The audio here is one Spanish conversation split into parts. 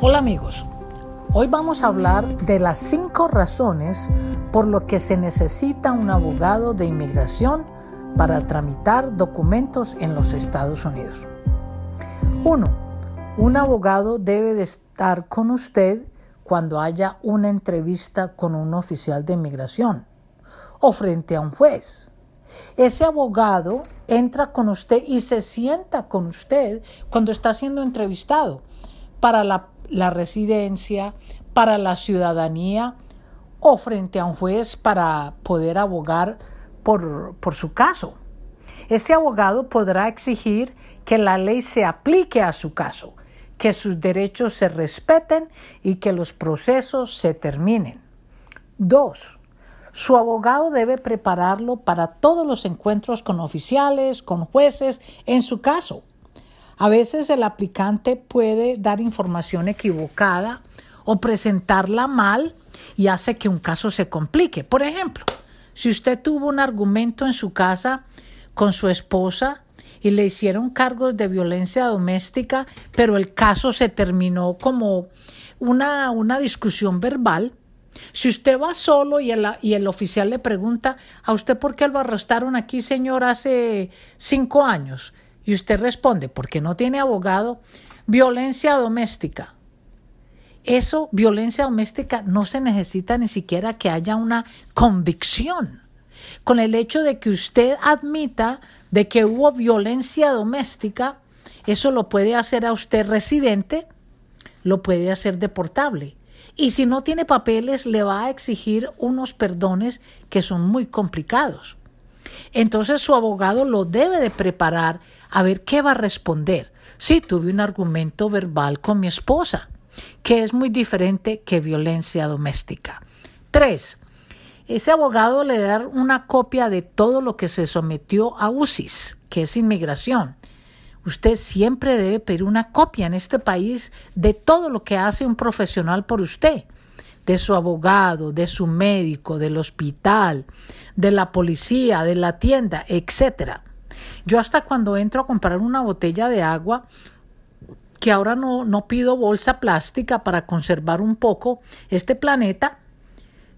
Hola amigos, hoy vamos a hablar de las cinco razones por lo que se necesita un abogado de inmigración para tramitar documentos en los Estados Unidos. 1. Un abogado debe de estar con usted cuando haya una entrevista con un oficial de inmigración o frente a un juez. Ese abogado entra con usted y se sienta con usted cuando está siendo entrevistado para la, residencia, para la ciudadanía o frente a un juez para poder abogar por, por su caso. Ese abogado podrá exigir que la ley se aplique a su caso, que sus derechos se respeten y que los procesos se terminen. Dos, su abogado debe prepararlo para todos los encuentros con oficiales, con jueces, en su caso. A veces el aplicante puede dar información equivocada o presentarla mal y hace que un caso se complique. Por ejemplo, si usted tuvo un argumento en su casa con su esposa y le hicieron cargos de violencia doméstica, pero el caso se terminó como una, una discusión verbal, si usted va solo y el, y el oficial le pregunta, ¿a usted por qué lo arrestaron aquí, señor, hace cinco años? Y usted responde, porque no tiene abogado, violencia doméstica. Eso, violencia doméstica, no se necesita ni siquiera que haya una convicción. Con el hecho de que usted admita de que hubo violencia doméstica, eso lo puede hacer a usted residente, lo puede hacer deportable. Y si no tiene papeles, le va a exigir unos perdones que son muy complicados. Entonces su abogado lo debe de preparar a ver qué va a responder. Sí, tuve un argumento verbal con mi esposa, que es muy diferente que violencia doméstica. Tres, ese abogado le da una copia de todo lo que se sometió a UCIS, que es inmigración. Usted siempre debe pedir una copia en este país de todo lo que hace un profesional por usted, de su abogado, de su médico, del hospital, de la policía, de la tienda, etc. Yo hasta cuando entro a comprar una botella de agua, que ahora no, no pido bolsa plástica para conservar un poco este planeta,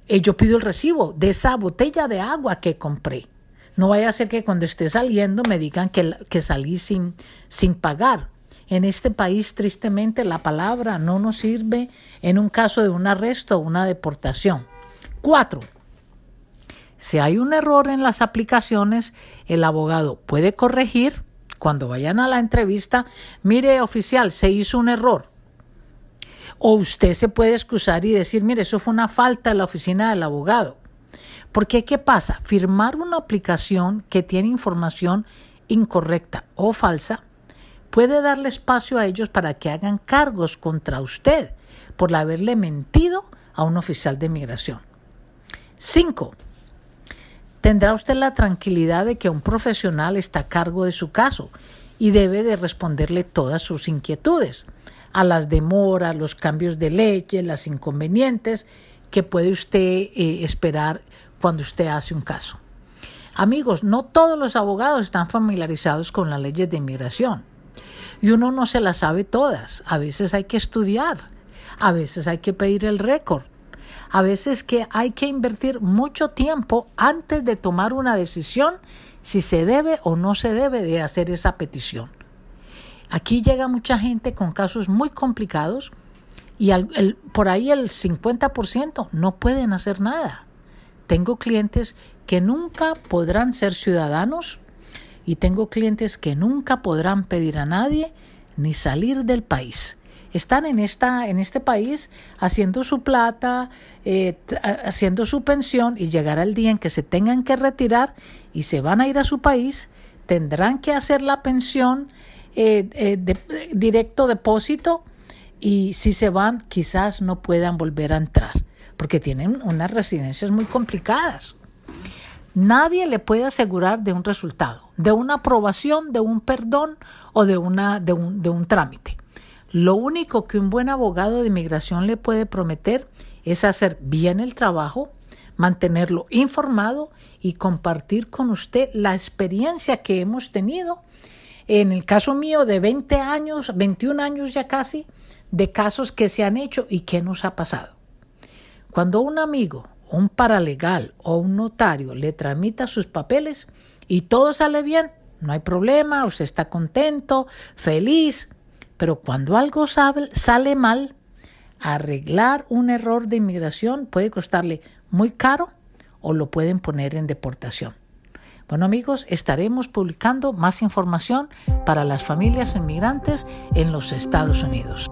eh, yo pido el recibo de esa botella de agua que compré. No vaya a ser que cuando esté saliendo me digan que, que salí sin, sin pagar. En este país, tristemente, la palabra no nos sirve en un caso de un arresto o una deportación. Cuatro, si hay un error en las aplicaciones, el abogado puede corregir cuando vayan a la entrevista, mire oficial, se hizo un error. O usted se puede excusar y decir, mire, eso fue una falta en la oficina del abogado. Porque, ¿qué pasa? Firmar una aplicación que tiene información incorrecta o falsa puede darle espacio a ellos para que hagan cargos contra usted por haberle mentido a un oficial de inmigración. Cinco, tendrá usted la tranquilidad de que un profesional está a cargo de su caso y debe de responderle todas sus inquietudes, a las demoras, los cambios de leche, las inconvenientes que puede usted eh, esperar cuando usted hace un caso. Amigos, no todos los abogados están familiarizados con las leyes de inmigración y uno no se las sabe todas. A veces hay que estudiar, a veces hay que pedir el récord, a veces que hay que invertir mucho tiempo antes de tomar una decisión si se debe o no se debe de hacer esa petición. Aquí llega mucha gente con casos muy complicados y por ahí el 50% no pueden hacer nada. Tengo clientes que nunca podrán ser ciudadanos y tengo clientes que nunca podrán pedir a nadie ni salir del país. Están en, esta, en este país haciendo su plata, eh, haciendo su pensión y llegará el día en que se tengan que retirar y se van a ir a su país, tendrán que hacer la pensión eh, eh, de, directo depósito y si se van quizás no puedan volver a entrar porque tienen unas residencias muy complicadas. Nadie le puede asegurar de un resultado, de una aprobación, de un perdón o de, una, de, un, de un trámite. Lo único que un buen abogado de inmigración le puede prometer es hacer bien el trabajo, mantenerlo informado y compartir con usted la experiencia que hemos tenido. En el caso mío de 20 años, 21 años ya casi, de casos que se han hecho y qué nos ha pasado. Cuando un amigo, un paralegal o un notario le tramita sus papeles y todo sale bien, no hay problema, usted está contento, feliz, pero cuando algo sale mal, arreglar un error de inmigración puede costarle muy caro o lo pueden poner en deportación. Bueno amigos, estaremos publicando más información para las familias inmigrantes en los Estados Unidos.